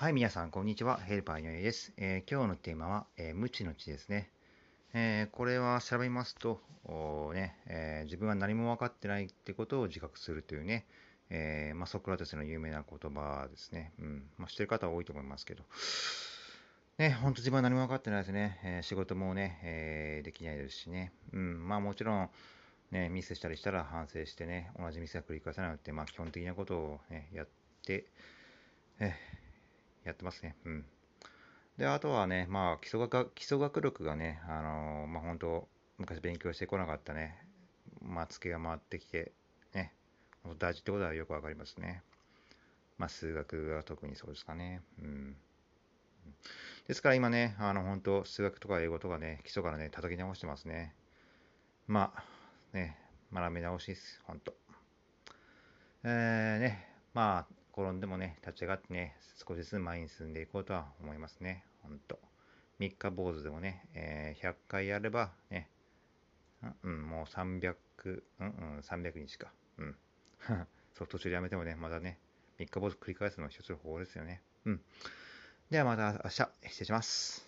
はい、皆さん、こんにちは。ヘルパーにょいです。えー、今日のテーマは、えー、無知の知ですね。えー、これは調べますと、ねえ自分は何も分かってないってことを自覚するというね、えまあ、ソクラテスの有名な言葉ですね。うんまあ、知ってる方は多いと思いますけど。ね、本当自分は何も分かってないですね。え仕事もね、えできないですしね。うん、まあもちろん、ね、ミスしたりしたら反省してね、同じミスは繰り返さないって、まあ基本的なことをね、やって、やってますね。うん。で、あとはね、まあ、基礎学基礎学力がね、あのー、まあ、本当昔勉強してこなかったね、まあ、ツケが回ってきて、ね、大事ってことはよくわかりますね。まあ、数学が特にそうですかね。うん。ですから今ね、あの、本当数学とか英語とかね、基礎からね、叩き直してますね。まあ、ね、学び直しです、本当えー、ね、まあ、転んでもね、立ち上がってね、少しずつ前に進んでいこうとは思いますね。ほんと。3日坊主でもね、えー、100回やればね、うん、もう300、うんうん、300日か。うん。そう、途中でやめてもね、まだね、3日坊主繰り返すのは一つの方法ですよね。うん。ではまた明日、失礼します。